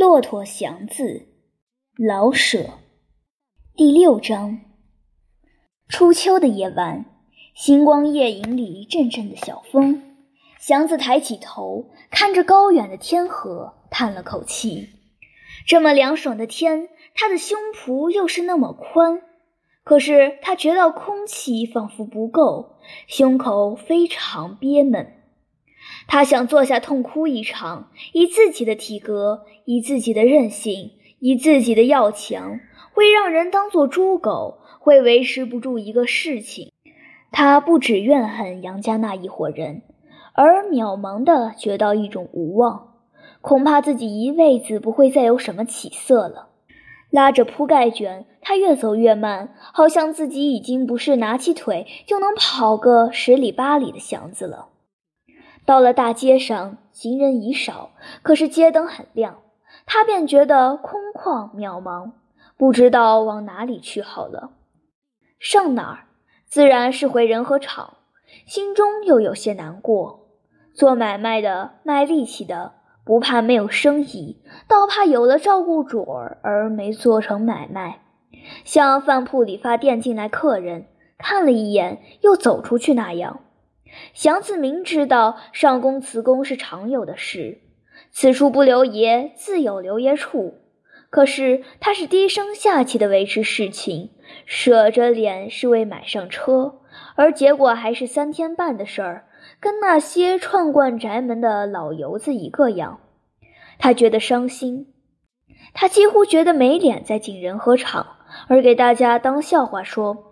骆驼祥子，老舍。第六章。初秋的夜晚，星光夜影里阵阵的小风。祥子抬起头，看着高远的天河，叹了口气。这么凉爽的天，他的胸脯又是那么宽，可是他觉得空气仿佛不够，胸口非常憋闷。他想坐下痛哭一场，以自己的体格，以自己的韧性，以自己的要强，会让人当做猪狗，会维持不住一个事情。他不止怨恨杨家那一伙人，而渺茫的觉到一种无望，恐怕自己一辈子不会再有什么起色了。拉着铺盖卷，他越走越慢，好像自己已经不是拿起腿就能跑个十里八里的祥子了。到了大街上，行人已少，可是街灯很亮，他便觉得空旷渺茫，不知道往哪里去好了。上哪儿？自然是回仁和厂，心中又有些难过。做买卖的、卖力气的，不怕没有生意，倒怕有了照顾主儿而没做成买卖。像饭铺理发店进来客人，看了一眼又走出去那样。祥子明知道上工辞工是常有的事，此处不留爷，自有留爷处。可是他是低声下气的维持事情，舍着脸是为买上车，而结果还是三天半的事儿，跟那些串惯宅门的老油子一个样。他觉得伤心，他几乎觉得没脸再进仁和场，而给大家当笑话说。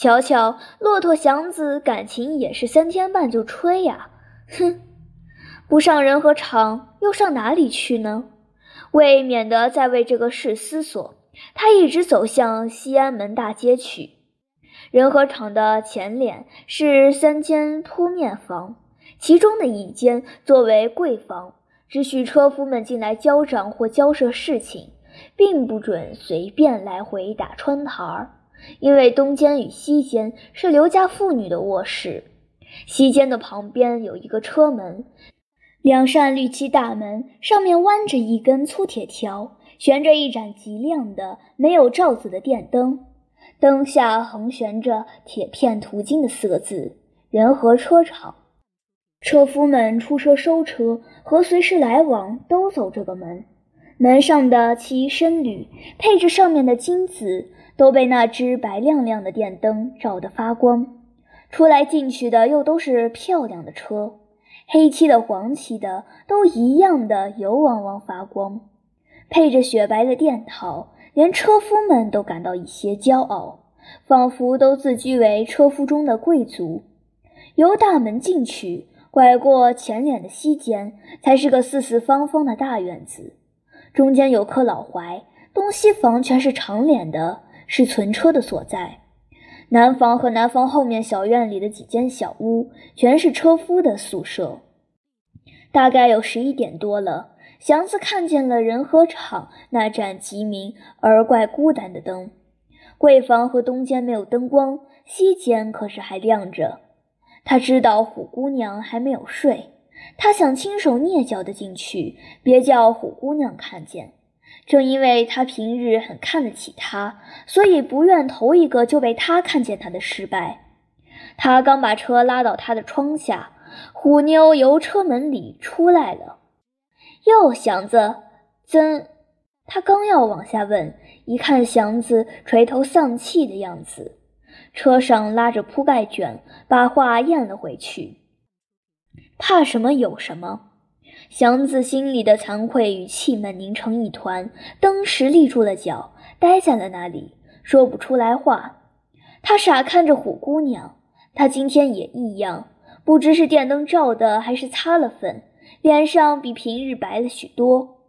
瞧瞧，骆驼祥子感情也是三天半就吹呀！哼，不上人和厂，又上哪里去呢？为免得再为这个事思索，他一直走向西安门大街去。人和厂的前脸是三间铺面房，其中的一间作为贵房，只许车夫们进来交账或交涉事情，并不准随便来回打穿堂儿。因为东间与西间是刘家妇女的卧室，西间的旁边有一个车门，两扇绿漆大门上面弯着一根粗铁条，悬着一盏极亮的没有罩子的电灯，灯下横悬着铁片涂金的四个字“人和车厂”。车夫们出车收车和随时来往都走这个门，门上的漆深绿，配着上面的金子。都被那只白亮亮的电灯照得发光，出来进去的又都是漂亮的车，黑漆的、黄漆的，都一样的油汪汪发光，配着雪白的电套，连车夫们都感到一些骄傲，仿佛都自居为车夫中的贵族。由大门进去，拐过前脸的西间，才是个四四方方的大院子，中间有棵老槐，东西房全是长脸的。是存车的所在，南房和南房后面小院里的几间小屋，全是车夫的宿舍。大概有十一点多了，祥子看见了仁和厂那盏极明而怪孤单的灯。贵房和东间没有灯光，西间可是还亮着。他知道虎姑娘还没有睡，他想亲手蹑脚的进去，别叫虎姑娘看见。正因为他平日很看得起他，所以不愿头一个就被他看见他的失败。他刚把车拉到他的窗下，虎妞由车门里出来了。哟，祥子，怎？他刚要往下问，一看祥子垂头丧气的样子，车上拉着铺盖卷，把话咽了回去。怕什么？有什么？祥子心里的惭愧与气闷凝成一团，登时立住了脚，呆在了那里，说不出来话。他傻看着虎姑娘，她今天也异样，不知是电灯照的，还是擦了粉，脸上比平日白了许多。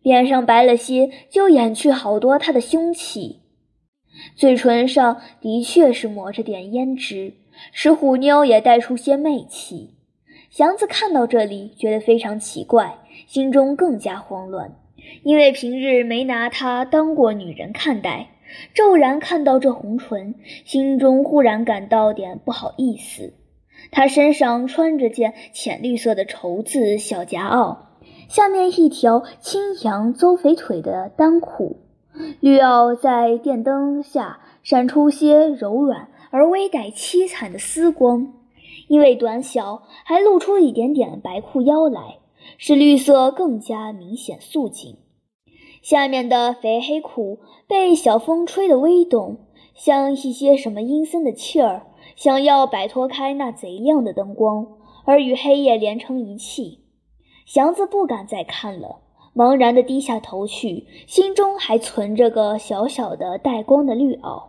脸上白了些，就掩去好多她的凶气。嘴唇上的确是抹着点胭脂，使虎妞也带出些媚气。祥子看到这里，觉得非常奇怪，心中更加慌乱，因为平日没拿她当过女人看待。骤然看到这红唇，心中忽然感到点不好意思。她身上穿着件浅绿色的绸子小夹袄，下面一条青羊邹肥腿的单裤，绿袄在电灯下闪出些柔软而微带凄惨的丝光，因为短小，还露出一点点白裤腰来，使绿色更加明显素净。下面的肥黑裤被小风吹得微动，像一些什么阴森的气儿，想要摆脱开那贼亮的灯光，而与黑夜连成一气。祥子不敢再看了，茫然地低下头去，心中还存着个小小的带光的绿袄。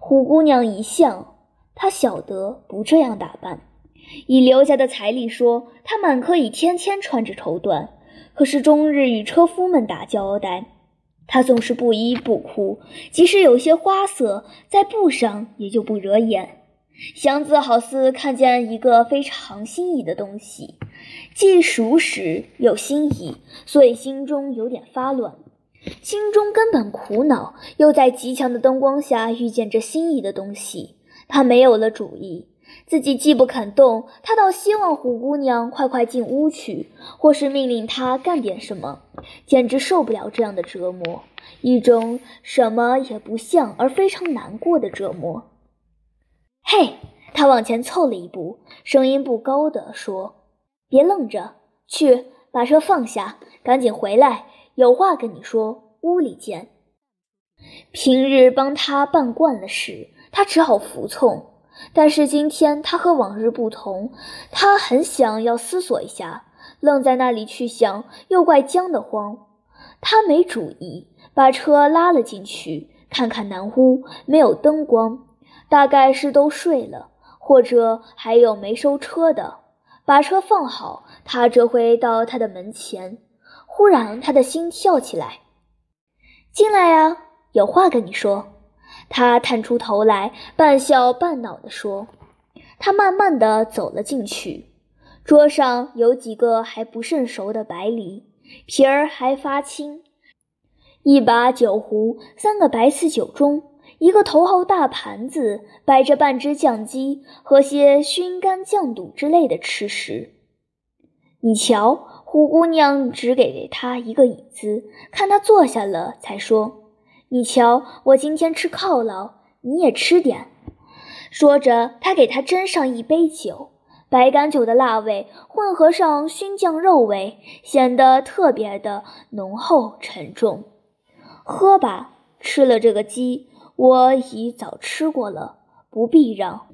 虎姑娘一向，他晓得不这样打扮。以刘家的财力说，他满可以天天穿着绸缎。可是终日与车夫们打交道，他总是不衣不裤，即使有些花色在布上，也就不惹眼。祥子好似看见一个非常心仪的东西，既熟识又心仪，所以心中有点发乱。心中根本苦恼，又在极强的灯光下遇见这心仪的东西，他没有了主意。自己既不肯动，他倒希望虎姑娘快快进屋去，或是命令他干点什么，简直受不了这样的折磨，一种什么也不像而非常难过的折磨。嘿，他往前凑了一步，声音不高的说：“别愣着，去把车放下，赶紧回来，有话跟你说，屋里见。”平日帮他办惯了事，他只好服从。但是今天他和往日不同，他很想要思索一下，愣在那里去想，又怪僵得慌。他没主意，把车拉了进去，看看南屋没有灯光，大概是都睡了，或者还有没收车的。把车放好，他折回到他的门前，忽然他的心跳起来，进来呀，有话跟你说。他探出头来，半笑半恼地说：“他慢慢地走了进去。桌上有几个还不甚熟的白梨，皮儿还发青；一把酒壶，三个白瓷酒盅，一个头号大盘子，摆着半只酱鸡和些熏干酱肚之类的吃食。你瞧，胡姑娘只给他一个椅子，看他坐下了，才说。”你瞧，我今天吃犒劳，你也吃点。说着，他给他斟上一杯酒，白干酒的辣味混合上熏酱肉味，显得特别的浓厚沉重。喝吧，吃了这个鸡，我已早吃过了，不必让。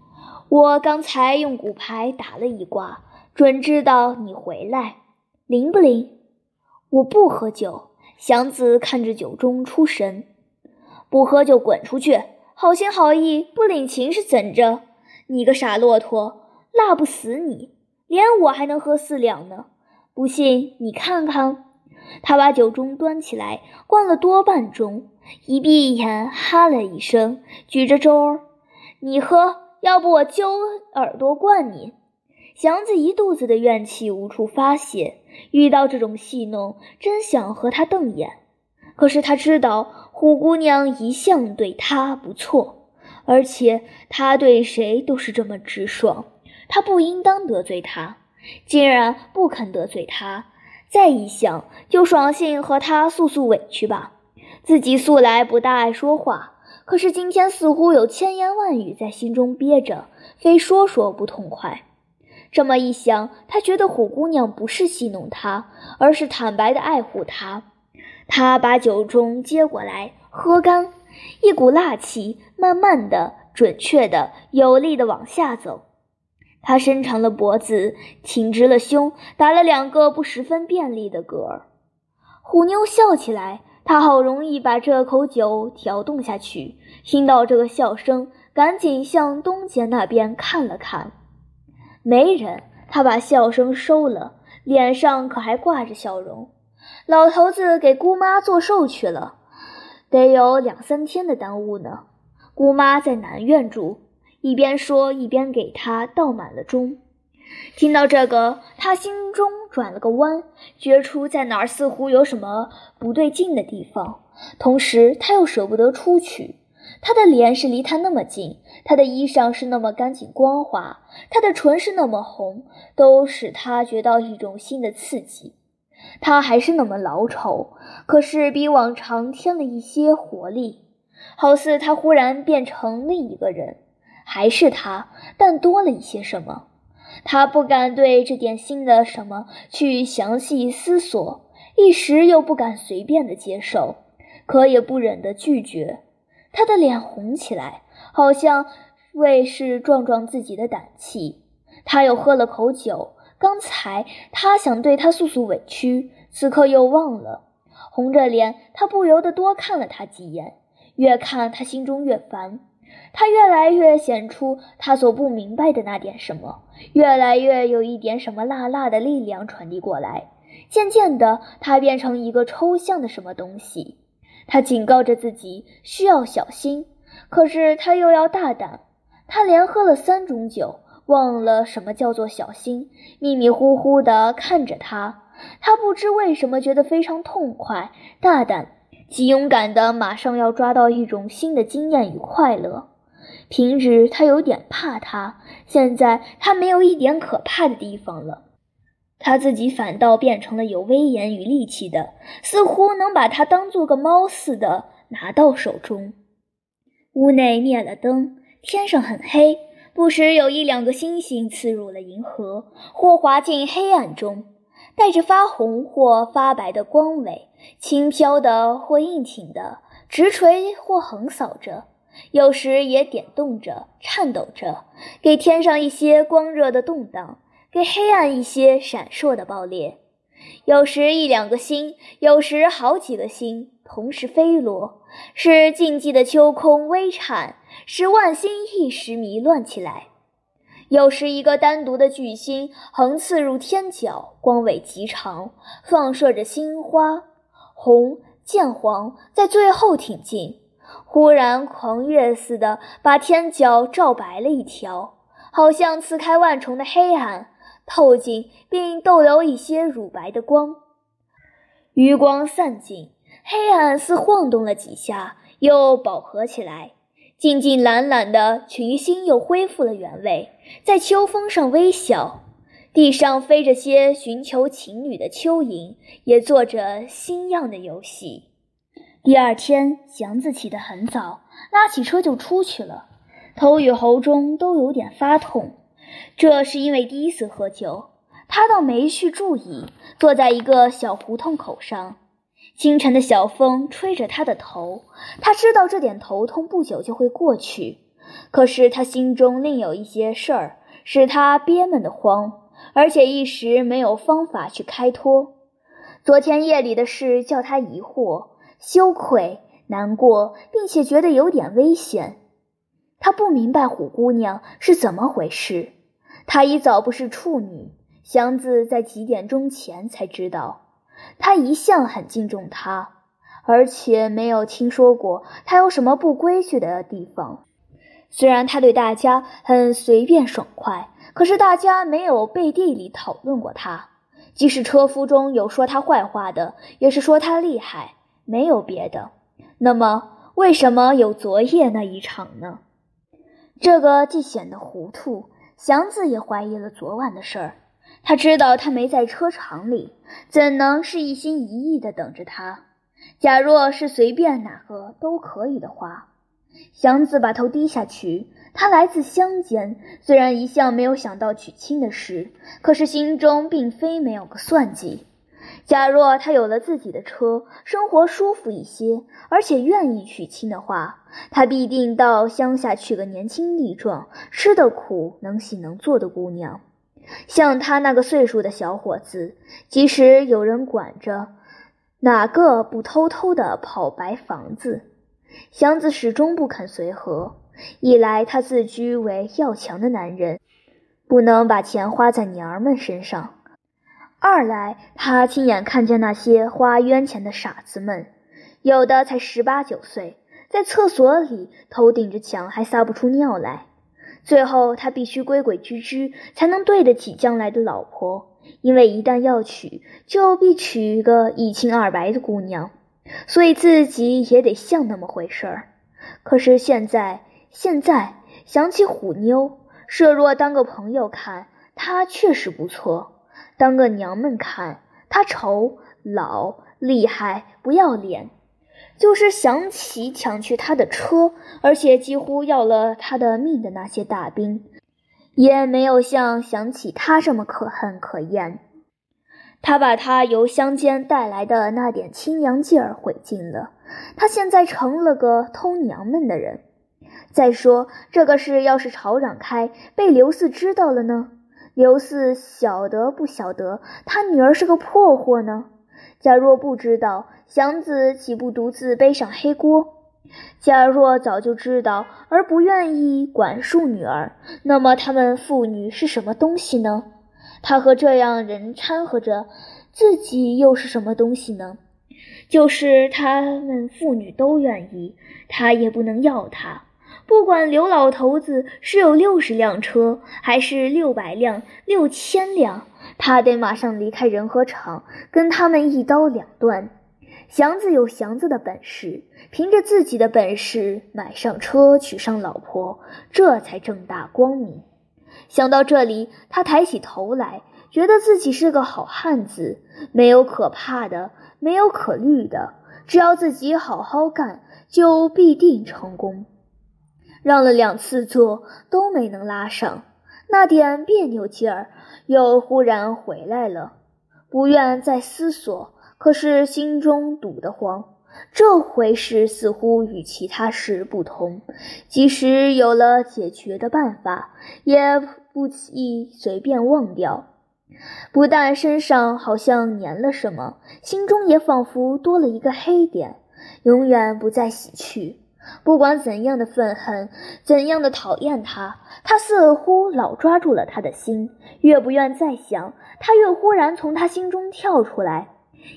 我刚才用骨牌打了一卦，准知道你回来，灵不灵？我不喝酒。祥子看着酒盅出神。不喝就滚出去！好心好意不领情是怎着？你个傻骆驼，辣不死你！连我还能喝四两呢。不信你看看。他把酒盅端起来，灌了多半盅，一闭眼哈了一声，举着盅儿：“你喝，要不我揪耳朵灌你。”祥子一肚子的怨气无处发泄，遇到这种戏弄，真想和他瞪眼。可是他知道。虎姑娘一向对他不错，而且他对谁都是这么直爽，他不应当得罪她。竟然不肯得罪她，再一想，就爽性和他诉诉委屈吧。自己素来不大爱说话，可是今天似乎有千言万语在心中憋着，非说说不痛快。这么一想，他觉得虎姑娘不是戏弄他，而是坦白的爱护他。他把酒盅接过来，喝干，一股辣气慢慢的、准确的、有力的往下走。他伸长了脖子，挺直了胸，打了两个不十分便利的嗝儿。虎妞笑起来，他好容易把这口酒挑动下去，听到这个笑声，赶紧向东间那边看了看，没人。他把笑声收了，脸上可还挂着笑容。老头子给姑妈做寿去了，得有两三天的耽误呢。姑妈在南院住，一边说一边给他倒满了盅。听到这个，他心中转了个弯，觉出在哪儿似乎有什么不对劲的地方。同时，他又舍不得出去。他的脸是离他那么近，他的衣裳是那么干净光滑，他的唇是那么红，都使他觉到一种新的刺激。他还是那么老丑，可是比往常添了一些活力，好似他忽然变成另一个人。还是他，但多了一些什么。他不敢对这点新的什么去详细思索，一时又不敢随便的接受，可也不忍的拒绝。他的脸红起来，好像为是壮壮自己的胆气。他又喝了口酒，刚才他想对他诉诉委屈，此刻又忘了。红着脸，他不由得多看了他几眼，越看他心中越烦。他越来越显出他所不明白的那点什么，越来越有一点什么辣辣的力量传递过来。渐渐的，他变成一个抽象的什么东西。他警告着自己需要小心，可是他又要大胆。他连喝了三种酒，忘了什么叫做小心，迷迷糊糊地看着他。他不知为什么觉得非常痛快、大胆，极勇敢的，马上要抓到一种新的经验与快乐。平日他有点怕他，现在他没有一点可怕的地方了。他自己反倒变成了有威严与力气的，似乎能把他当做个猫似的拿到手中。屋内灭了灯，天上很黑，不时有一两个星星刺入了银河，或滑进黑暗中，带着发红或发白的光尾，轻飘的或硬挺的，直垂或横扫着。有时也点动着、颤抖着，给天上一些光热的动荡，给黑暗一些闪烁的爆裂。有时一两个星，有时好几个星同时飞落，使静寂的秋空微颤，使万星一时迷乱起来。有时一个单独的巨星横刺入天角，光尾极长，放射着星花，红、渐黄，在最后挺进。忽然，狂跃似的把天角照白了一条，好像刺开万重的黑暗，透进并逗留一些乳白的光。余光散尽，黑暗似晃动了几下，又饱和起来。静静懒懒的群星又恢复了原位，在秋风上微笑。地上飞着些寻求情侣的蚯蚓，也做着新样的游戏。第二天，祥子起得很早，拉起车就出去了。头与喉中都有点发痛，这是因为第一次喝酒。他倒没去注意，坐在一个小胡同口上。清晨的小风吹着他的头，他知道这点头痛不久就会过去。可是他心中另有一些事儿，使他憋闷的慌，而且一时没有方法去开脱。昨天夜里的事叫他疑惑。羞愧、难过，并且觉得有点危险。他不明白虎姑娘是怎么回事。她已早不是处女，祥子在几点钟前才知道。他一向很敬重他，而且没有听说过他有什么不规矩的地方。虽然他对大家很随便爽快，可是大家没有背地里讨论过他。即使车夫中有说他坏话的，也是说他厉害。没有别的，那么为什么有昨夜那一场呢？这个既显得糊涂，祥子也怀疑了昨晚的事儿。他知道他没在车场里，怎能是一心一意的等着他？假若是随便哪个都可以的话，祥子把头低下去。他来自乡间，虽然一向没有想到娶亲的事，可是心中并非没有个算计。假若他有了自己的车，生活舒服一些，而且愿意娶亲的话，他必定到乡下娶个年轻力壮、吃得苦、能洗能做的姑娘。像他那个岁数的小伙子，即使有人管着，哪个不偷偷的跑白房子？祥子始终不肯随和。一来，他自居为要强的男人，不能把钱花在娘儿们身上。二来，他亲眼看见那些花冤钱的傻子们，有的才十八九岁，在厕所里头顶着墙还撒不出尿来。最后，他必须规规矩矩，才能对得起将来的老婆，因为一旦要娶，就必娶一个一清二白的姑娘，所以自己也得像那么回事儿。可是现在，现在想起虎妞，设若当个朋友看，她确实不错。当个娘们看，他丑、老、厉害、不要脸。就是想起抢去他的车，而且几乎要了他的命的那些大兵，也没有像想起他这么可恨可厌。他把他由乡间带来的那点清凉劲儿毁尽了。他现在成了个偷娘们的人。再说这个事，要是吵嚷开，被刘四知道了呢？刘四晓得不晓得他女儿是个破货呢？假若不知道，祥子岂不独自背上黑锅？假若早就知道而不愿意管束女儿，那么他们父女是什么东西呢？他和这样人掺和着，自己又是什么东西呢？就是他们父女都愿意，他也不能要他。不管刘老头子是有六十辆车，还是六百辆、六千辆，他得马上离开仁和厂，跟他们一刀两断。祥子有祥子的本事，凭着自己的本事买上车，娶上老婆，这才正大光明。想到这里，他抬起头来，觉得自己是个好汉子，没有可怕的，没有可虑的，只要自己好好干，就必定成功。让了两次座都没能拉上，那点别扭劲儿又忽然回来了。不愿再思索，可是心中堵得慌。这回事似乎与其他事不同，即使有了解决的办法，也不易随便忘掉。不但身上好像粘了什么，心中也仿佛多了一个黑点，永远不再洗去。不管怎样的愤恨，怎样的讨厌他，他似乎老抓住了他的心。越不愿再想，他越忽然从他心中跳出来。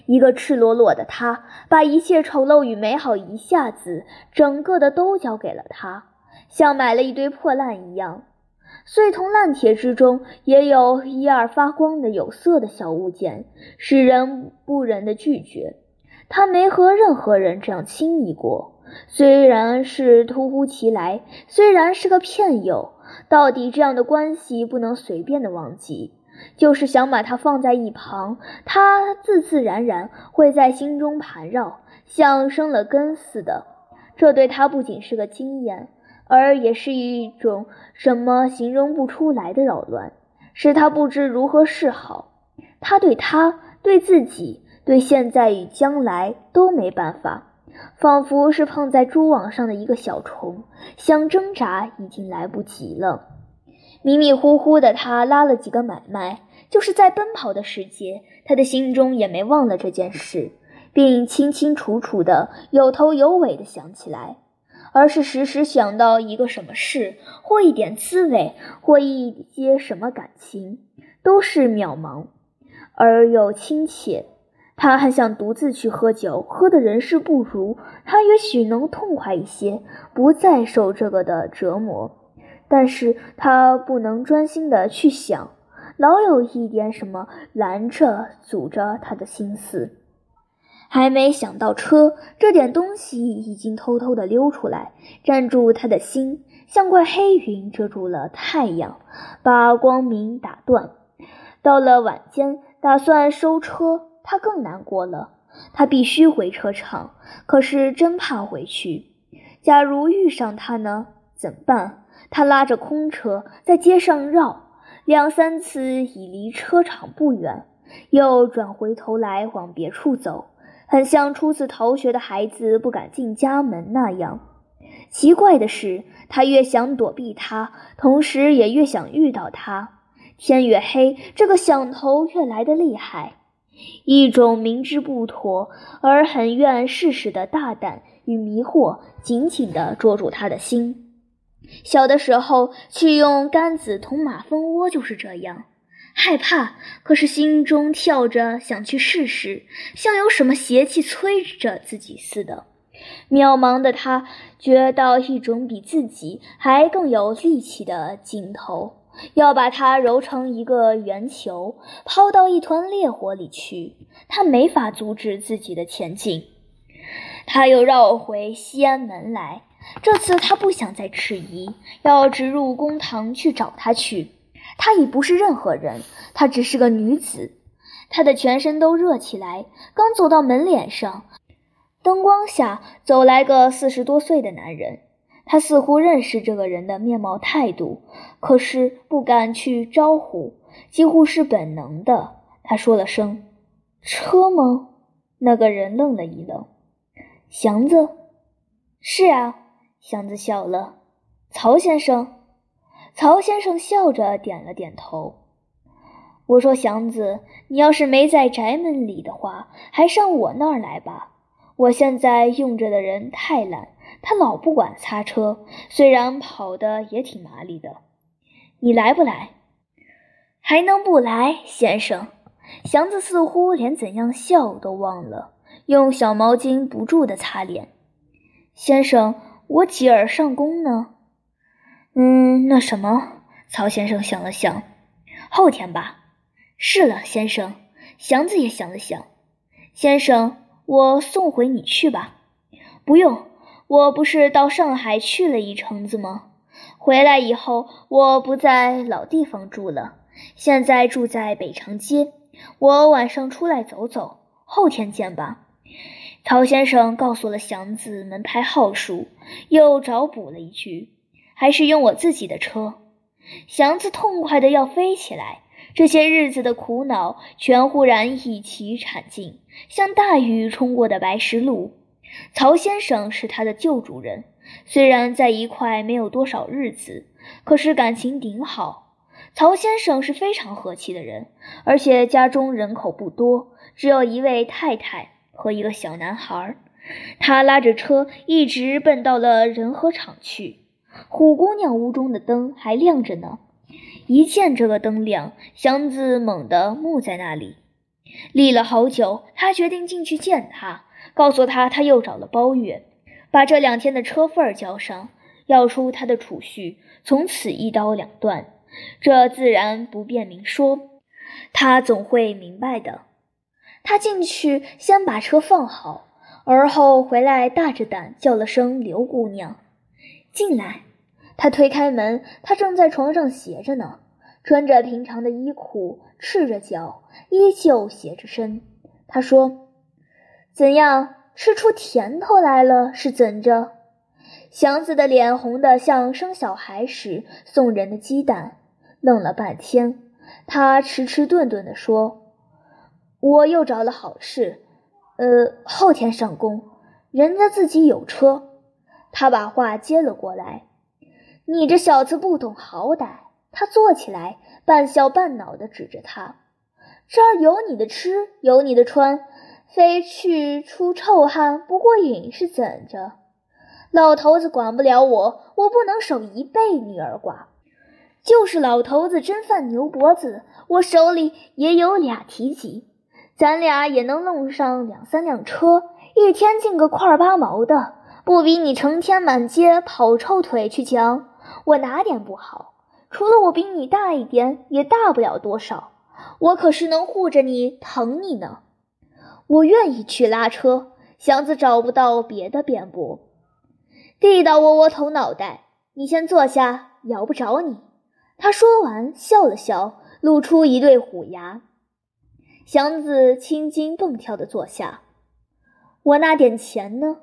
一个赤裸裸的他，把一切丑陋与美好一下子整个的都交给了他，像买了一堆破烂一样。碎铜烂铁之中，也有一二发光的有色的小物件，使人不忍的拒绝。他没和任何人这样亲密过。虽然是突乎其来，虽然是个骗友，到底这样的关系不能随便的忘记。就是想把它放在一旁，它自自然然会在心中盘绕，像生了根似的。这对他不仅是个经验，而也是一种什么形容不出来的扰乱，使他不知如何是好。他对他、对自己、对现在与将来都没办法。仿佛是碰在蛛网上的一个小虫，想挣扎已经来不及了。迷迷糊糊的他拉了几个买卖，就是在奔跑的时节，他的心中也没忘了这件事，并清清楚楚的、有头有尾的想起来，而是时时想到一个什么事，或一点滋味，或一些什么感情，都是渺茫而又亲切。他还想独自去喝酒，喝的人事不如，他也许能痛快一些，不再受这个的折磨。但是他不能专心的去想，老有一点什么拦着、阻着他的心思。还没想到车这点东西，已经偷偷的溜出来，占住他的心，像块黑云遮住了太阳，把光明打断。到了晚间，打算收车。他更难过了，他必须回车厂，可是真怕回去。假如遇上他呢？怎么办？他拉着空车在街上绕两三次，已离车厂不远，又转回头来往别处走，很像初次逃学的孩子不敢进家门那样。奇怪的是，他越想躲避他，同时也越想遇到他。天越黑，这个想头越来的厉害。一种明知不妥而很愿试试的大胆与迷惑，紧紧地捉住他的心。小的时候去用杆子捅马蜂窝就是这样，害怕，可是心中跳着想去试试，像有什么邪气催着自己似的。渺茫的他觉到一种比自己还更有力气的劲头。要把它揉成一个圆球，抛到一团烈火里去。他没法阻止自己的前进。他又绕回西安门来。这次他不想再迟疑，要直入公堂去找他去。他已不是任何人，她只是个女子。他的全身都热起来。刚走到门脸上，灯光下走来个四十多岁的男人。他似乎认识这个人的面貌态度，可是不敢去招呼，几乎是本能的。他说了声：“车吗？”那个人愣了一愣。祥子，是啊。祥子笑了。曹先生，曹先生笑着点了点头。我说：“祥子，你要是没在宅门里的话，还上我那儿来吧。我现在用着的人太懒，他老不管擦车，虽然跑的也挺麻利的。你来不来？还能不来，先生？”祥子似乎连怎样笑都忘了，用小毛巾不住地擦脸。先生，我几儿上工呢？嗯，那什么？曹先生想了想，后天吧。是了，先生。祥子也想了想。先生，我送回你去吧。不用，我不是到上海去了一程子吗？回来以后，我不在老地方住了，现在住在北长街。我晚上出来走走，后天见吧。曹先生告诉了祥子门牌号数，又找补了一句：“还是用我自己的车。”祥子痛快的要飞起来。这些日子的苦恼全忽然一起铲尽，像大雨冲过的白石路。曹先生是他的旧主人，虽然在一块没有多少日子，可是感情顶好。曹先生是非常和气的人，而且家中人口不多，只有一位太太和一个小男孩。他拉着车一直奔到了仁和厂去。虎姑娘屋中的灯还亮着呢。一见这个灯亮，祥子猛地木在那里，立了好久。他决定进去见他，告诉他他又找了包月，把这两天的车份交上，要出他的储蓄，从此一刀两断。这自然不便明说，他总会明白的。他进去先把车放好，而后回来大着胆叫了声“刘姑娘”，进来。他推开门，他正在床上斜着呢，穿着平常的衣裤，赤着脚，依旧斜着身。他说：“怎样，吃出甜头来了？是怎着？”祥子的脸红得像生小孩时送人的鸡蛋，愣了半天，他迟迟顿顿地说：“我又找了好事，呃，后天上工，人家自己有车。”他把话接了过来。你这小子不懂好歹！他坐起来，半笑半恼地指着他：“这儿有你的吃，有你的穿，非去出臭汗不过瘾是怎着？老头子管不了我，我不能守一辈女儿寡。就是老头子真犯牛脖子，我手里也有俩提级，咱俩也能弄上两三辆车，一天进个块八毛的，不比你成天满街跑臭腿去强。”我哪点不好？除了我比你大一点，也大不了多少。我可是能护着你、疼你呢。我愿意去拉车。祥子找不到别的辩驳，地道窝窝头脑袋。你先坐下，咬不着你。他说完，笑了笑，露出一对虎牙。祥子青筋蹦跳地坐下。我那点钱呢？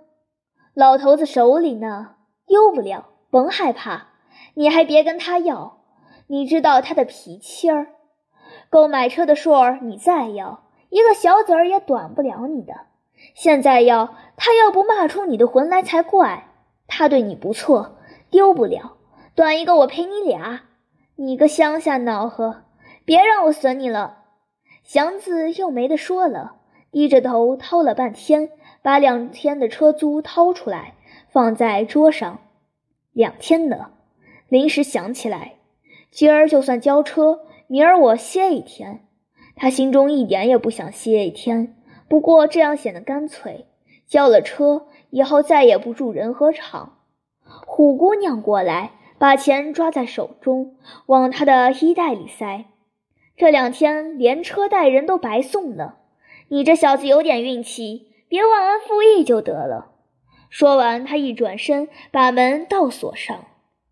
老头子手里呢，丢不了，甭害怕。你还别跟他要，你知道他的脾气儿。购买车的数儿你再要，一个小子儿也短不了你的。现在要他要不骂出你的魂来才怪。他对你不错，丢不了，短一个我赔你俩。你个乡下孬呵，别让我损你了。祥子又没得说了，低着头掏了半天，把两天的车租掏出来，放在桌上。两天呢。临时想起来，今儿就算交车，明儿我歇一天。他心中一点也不想歇一天，不过这样显得干脆。交了车以后，再也不住仁和厂。虎姑娘过来，把钱抓在手中，往他的衣袋里塞。这两天连车带人都白送了，你这小子有点运气，别忘恩负义就得了。说完，他一转身，把门倒锁上。